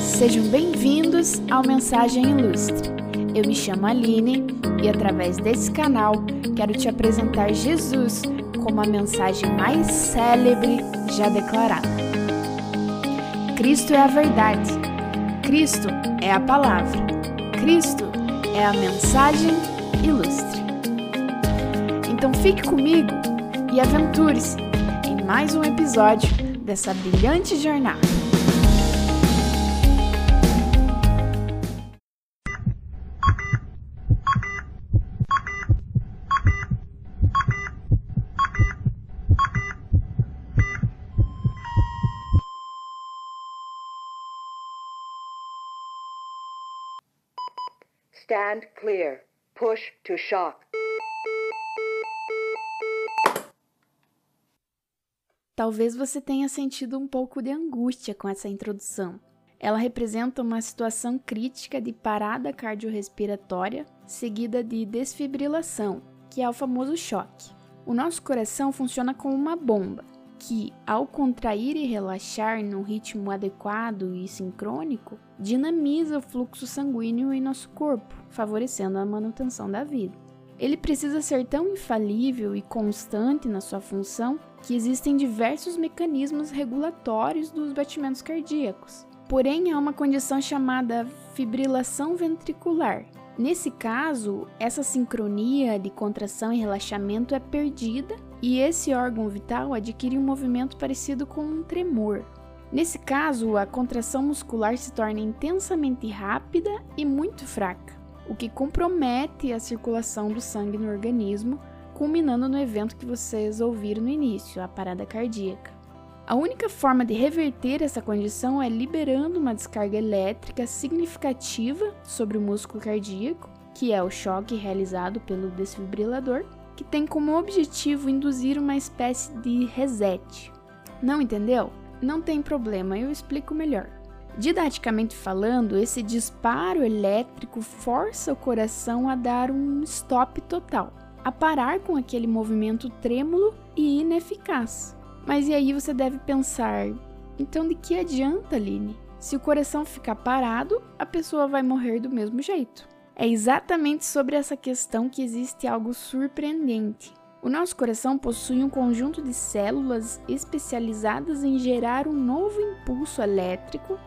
Sejam bem-vindos ao Mensagem Ilustre. Eu me chamo Aline e, através desse canal, quero te apresentar Jesus como a mensagem mais célebre já declarada. Cristo é a verdade, Cristo é a palavra, Cristo é a mensagem ilustre. Então fique comigo e aventure-se em mais um episódio dessa brilhante jornada. Stand clear. Push to shock. Talvez você tenha sentido um pouco de angústia com essa introdução. Ela representa uma situação crítica de parada cardiorrespiratória seguida de desfibrilação, que é o famoso choque. O nosso coração funciona como uma bomba, que, ao contrair e relaxar num ritmo adequado e sincrônico, dinamiza o fluxo sanguíneo em nosso corpo, favorecendo a manutenção da vida. Ele precisa ser tão infalível e constante na sua função que existem diversos mecanismos regulatórios dos batimentos cardíacos. Porém, há uma condição chamada fibrilação ventricular. Nesse caso, essa sincronia de contração e relaxamento é perdida e esse órgão vital adquire um movimento parecido com um tremor. Nesse caso, a contração muscular se torna intensamente rápida e muito fraca, o que compromete a circulação do sangue no organismo, culminando no evento que vocês ouviram no início, a parada cardíaca. A única forma de reverter essa condição é liberando uma descarga elétrica significativa sobre o músculo cardíaco, que é o choque realizado pelo desfibrilador, que tem como objetivo induzir uma espécie de reset. Não entendeu? Não tem problema, eu explico melhor. Didaticamente falando, esse disparo elétrico força o coração a dar um stop total, a parar com aquele movimento trêmulo e ineficaz. Mas e aí você deve pensar: então de que adianta, Aline? Se o coração ficar parado, a pessoa vai morrer do mesmo jeito. É exatamente sobre essa questão que existe algo surpreendente. O nosso coração possui um conjunto de células especializadas em gerar um novo impulso elétrico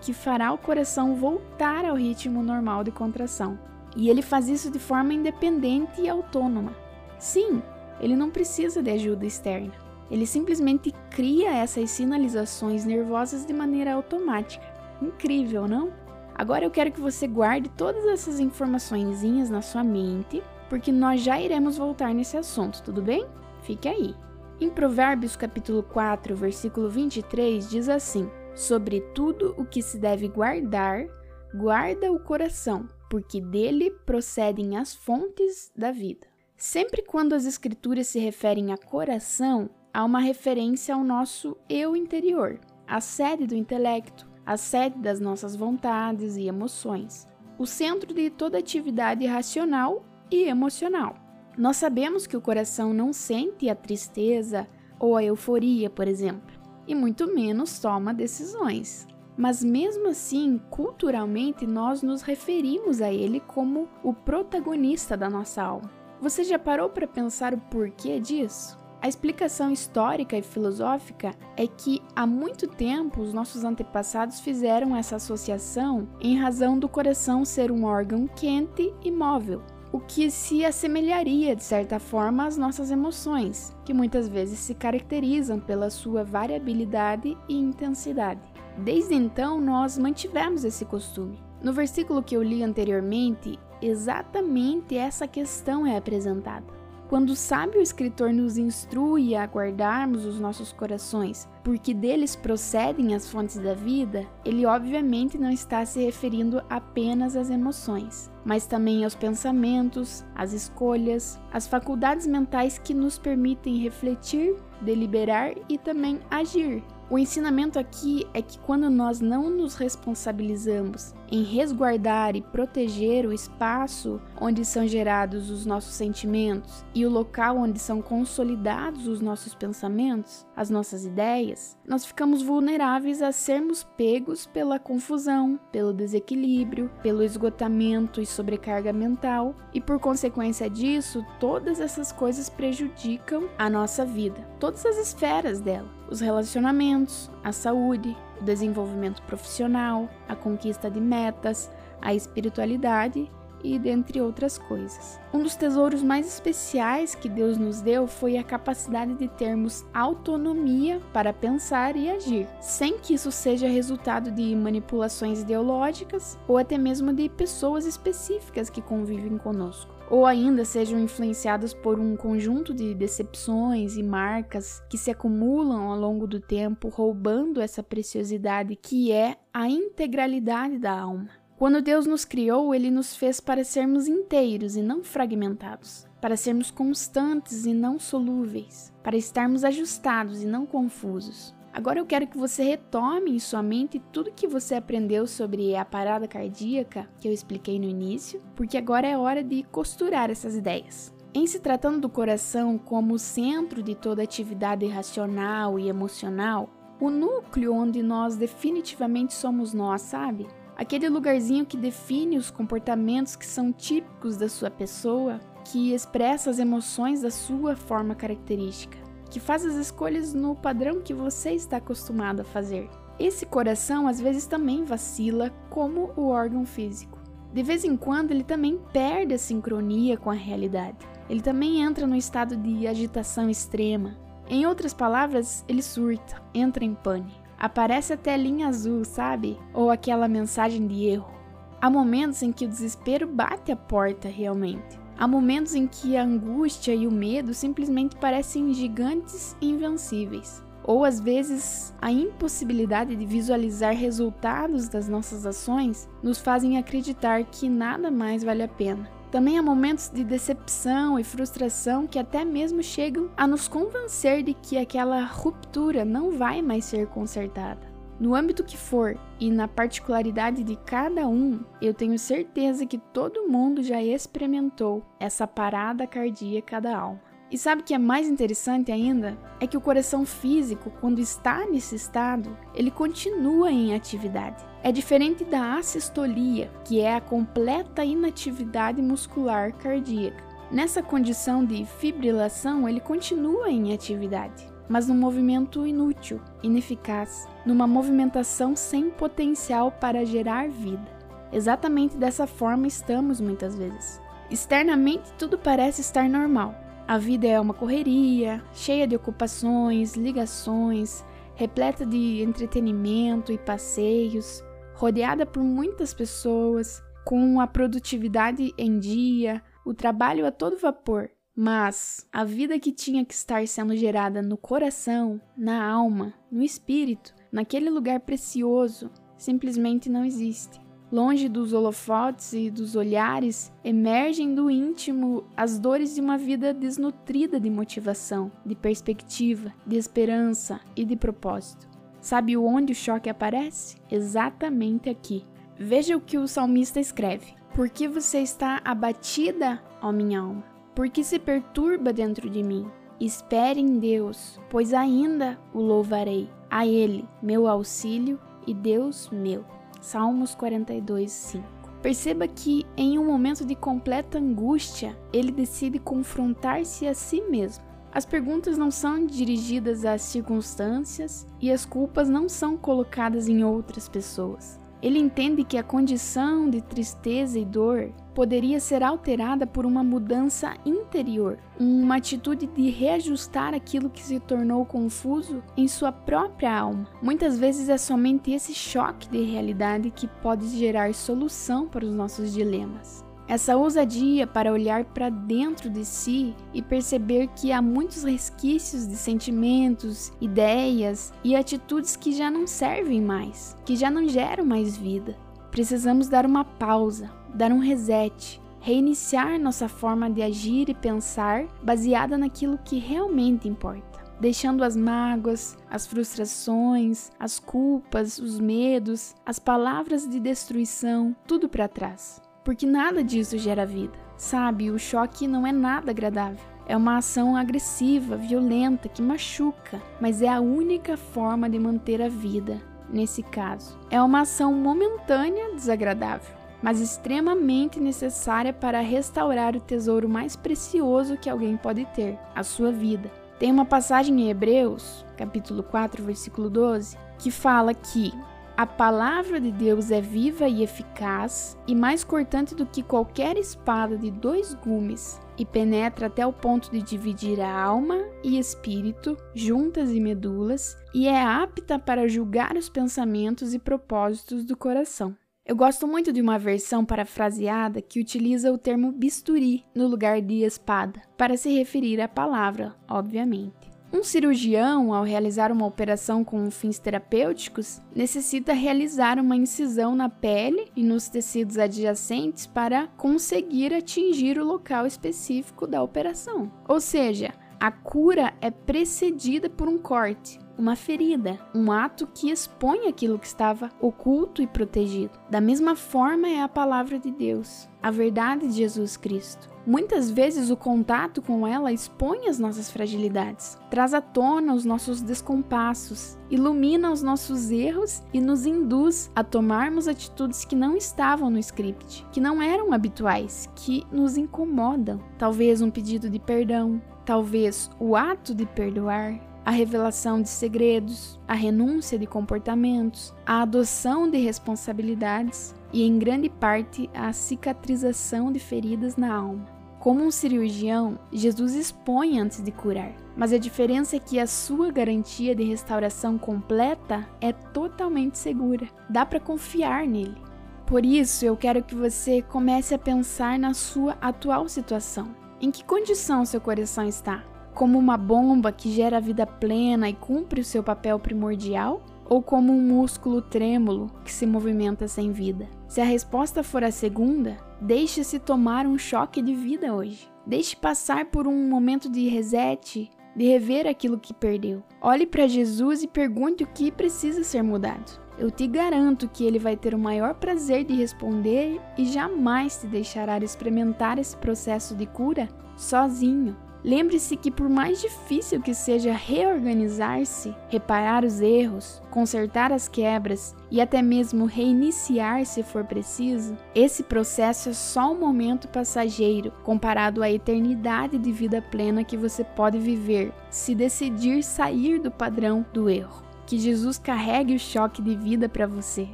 que fará o coração voltar ao ritmo normal de contração. E ele faz isso de forma independente e autônoma. Sim, ele não precisa de ajuda externa. Ele simplesmente cria essas sinalizações nervosas de maneira automática. Incrível, não? Agora eu quero que você guarde todas essas informações na sua mente porque nós já iremos voltar nesse assunto, tudo bem? Fique aí. Em Provérbios capítulo 4, versículo 23 diz assim: Sobre tudo o que se deve guardar, guarda o coração, porque dele procedem as fontes da vida. Sempre quando as escrituras se referem a coração, há uma referência ao nosso eu interior, a sede do intelecto, a sede das nossas vontades e emoções, o centro de toda atividade racional e emocional. Nós sabemos que o coração não sente a tristeza ou a euforia, por exemplo, e muito menos toma decisões. Mas mesmo assim, culturalmente, nós nos referimos a ele como o protagonista da nossa alma. Você já parou para pensar o porquê disso? A explicação histórica e filosófica é que há muito tempo os nossos antepassados fizeram essa associação em razão do coração ser um órgão quente e móvel, o que se assemelharia de certa forma às nossas emoções, que muitas vezes se caracterizam pela sua variabilidade e intensidade. Desde então, nós mantivemos esse costume. No versículo que eu li anteriormente, exatamente essa questão é apresentada. Quando o sábio escritor nos instrui a guardarmos os nossos corações, porque deles procedem as fontes da vida, ele obviamente não está se referindo apenas às emoções, mas também aos pensamentos, às escolhas, às faculdades mentais que nos permitem refletir, deliberar e também agir. O ensinamento aqui é que quando nós não nos responsabilizamos em resguardar e proteger o espaço onde são gerados os nossos sentimentos e o local onde são consolidados os nossos pensamentos, as nossas ideias, nós ficamos vulneráveis a sermos pegos pela confusão, pelo desequilíbrio, pelo esgotamento e sobrecarga mental, e por consequência disso, todas essas coisas prejudicam a nossa vida, todas as esferas dela os relacionamentos, a saúde, o desenvolvimento profissional, a conquista de metas, a espiritualidade e dentre outras coisas. Um dos tesouros mais especiais que Deus nos deu foi a capacidade de termos autonomia para pensar e agir, sem que isso seja resultado de manipulações ideológicas ou até mesmo de pessoas específicas que convivem conosco ou ainda sejam influenciadas por um conjunto de decepções e marcas que se acumulam ao longo do tempo, roubando essa preciosidade que é a integralidade da alma. Quando Deus nos criou, ele nos fez para sermos inteiros e não fragmentados, para sermos constantes e não solúveis, para estarmos ajustados e não confusos. Agora eu quero que você retome em sua mente tudo que você aprendeu sobre a parada cardíaca que eu expliquei no início, porque agora é hora de costurar essas ideias. Em se tratando do coração como centro de toda atividade racional e emocional, o núcleo onde nós definitivamente somos nós, sabe? Aquele lugarzinho que define os comportamentos que são típicos da sua pessoa, que expressa as emoções da sua forma característica que faz as escolhas no padrão que você está acostumado a fazer. Esse coração às vezes também vacila, como o órgão físico. De vez em quando ele também perde a sincronia com a realidade. Ele também entra no estado de agitação extrema. Em outras palavras, ele surta, entra em pane. Aparece a telinha azul, sabe? Ou aquela mensagem de erro. Há momentos em que o desespero bate a porta realmente. Há momentos em que a angústia e o medo simplesmente parecem gigantes e invencíveis. Ou às vezes, a impossibilidade de visualizar resultados das nossas ações nos fazem acreditar que nada mais vale a pena. Também há momentos de decepção e frustração que até mesmo chegam a nos convencer de que aquela ruptura não vai mais ser consertada. No âmbito que for e na particularidade de cada um, eu tenho certeza que todo mundo já experimentou essa parada cardíaca da alma. E sabe o que é mais interessante ainda? É que o coração físico, quando está nesse estado, ele continua em atividade. É diferente da assistolia, que é a completa inatividade muscular cardíaca. Nessa condição de fibrilação, ele continua em atividade mas num movimento inútil, ineficaz, numa movimentação sem potencial para gerar vida. Exatamente dessa forma estamos muitas vezes. Externamente tudo parece estar normal. A vida é uma correria, cheia de ocupações, ligações, repleta de entretenimento e passeios, rodeada por muitas pessoas, com a produtividade em dia, o trabalho a todo vapor, mas a vida que tinha que estar sendo gerada no coração, na alma, no espírito, naquele lugar precioso, simplesmente não existe. Longe dos holofotes e dos olhares, emergem do íntimo as dores de uma vida desnutrida de motivação, de perspectiva, de esperança e de propósito. Sabe onde o choque aparece? Exatamente aqui. Veja o que o salmista escreve: Por que você está abatida, ó minha alma? Porque se perturba dentro de mim. Espere em Deus, pois ainda o louvarei. A Ele, meu auxílio e Deus meu. Salmos 42, 5. Perceba que, em um momento de completa angústia, ele decide confrontar-se a si mesmo. As perguntas não são dirigidas às circunstâncias e as culpas não são colocadas em outras pessoas. Ele entende que a condição de tristeza e dor poderia ser alterada por uma mudança interior, uma atitude de reajustar aquilo que se tornou confuso em sua própria alma. Muitas vezes é somente esse choque de realidade que pode gerar solução para os nossos dilemas. Essa ousadia para olhar para dentro de si e perceber que há muitos resquícios de sentimentos, ideias e atitudes que já não servem mais, que já não geram mais vida. Precisamos dar uma pausa, dar um reset, reiniciar nossa forma de agir e pensar baseada naquilo que realmente importa. deixando as mágoas, as frustrações, as culpas, os medos, as palavras de destruição, tudo para trás. Porque nada disso gera vida. Sabe, o choque não é nada agradável. É uma ação agressiva, violenta, que machuca, mas é a única forma de manter a vida, nesse caso. É uma ação momentânea desagradável, mas extremamente necessária para restaurar o tesouro mais precioso que alguém pode ter, a sua vida. Tem uma passagem em Hebreus, capítulo 4, versículo 12, que fala que a palavra de Deus é viva e eficaz e mais cortante do que qualquer espada de dois gumes e penetra até o ponto de dividir a alma e espírito, juntas e medulas, e é apta para julgar os pensamentos e propósitos do coração. Eu gosto muito de uma versão parafraseada que utiliza o termo bisturi no lugar de espada, para se referir à palavra, obviamente. Um cirurgião, ao realizar uma operação com fins terapêuticos, necessita realizar uma incisão na pele e nos tecidos adjacentes para conseguir atingir o local específico da operação. Ou seja, a cura é precedida por um corte, uma ferida, um ato que expõe aquilo que estava oculto e protegido. Da mesma forma é a palavra de Deus, a verdade de Jesus Cristo. Muitas vezes o contato com ela expõe as nossas fragilidades, traz à tona os nossos descompassos, ilumina os nossos erros e nos induz a tomarmos atitudes que não estavam no script, que não eram habituais, que nos incomodam. Talvez um pedido de perdão, talvez o ato de perdoar, a revelação de segredos, a renúncia de comportamentos, a adoção de responsabilidades e, em grande parte, a cicatrização de feridas na alma. Como um cirurgião, Jesus expõe antes de curar, mas a diferença é que a sua garantia de restauração completa é totalmente segura. Dá para confiar nele. Por isso, eu quero que você comece a pensar na sua atual situação. Em que condição seu coração está? Como uma bomba que gera vida plena e cumpre o seu papel primordial? Ou como um músculo trêmulo que se movimenta sem vida? Se a resposta for a segunda, deixe-se tomar um choque de vida hoje. Deixe passar por um momento de reset, de rever aquilo que perdeu. Olhe para Jesus e pergunte o que precisa ser mudado. Eu te garanto que ele vai ter o maior prazer de responder e jamais te deixará experimentar esse processo de cura sozinho. Lembre-se que, por mais difícil que seja reorganizar-se, reparar os erros, consertar as quebras e até mesmo reiniciar se for preciso, esse processo é só um momento passageiro comparado à eternidade de vida plena que você pode viver se decidir sair do padrão do erro. Que Jesus carregue o choque de vida para você.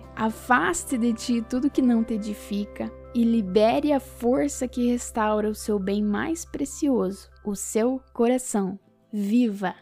Afaste de ti tudo que não te edifica e libere a força que restaura o seu bem mais precioso, o seu coração. Viva!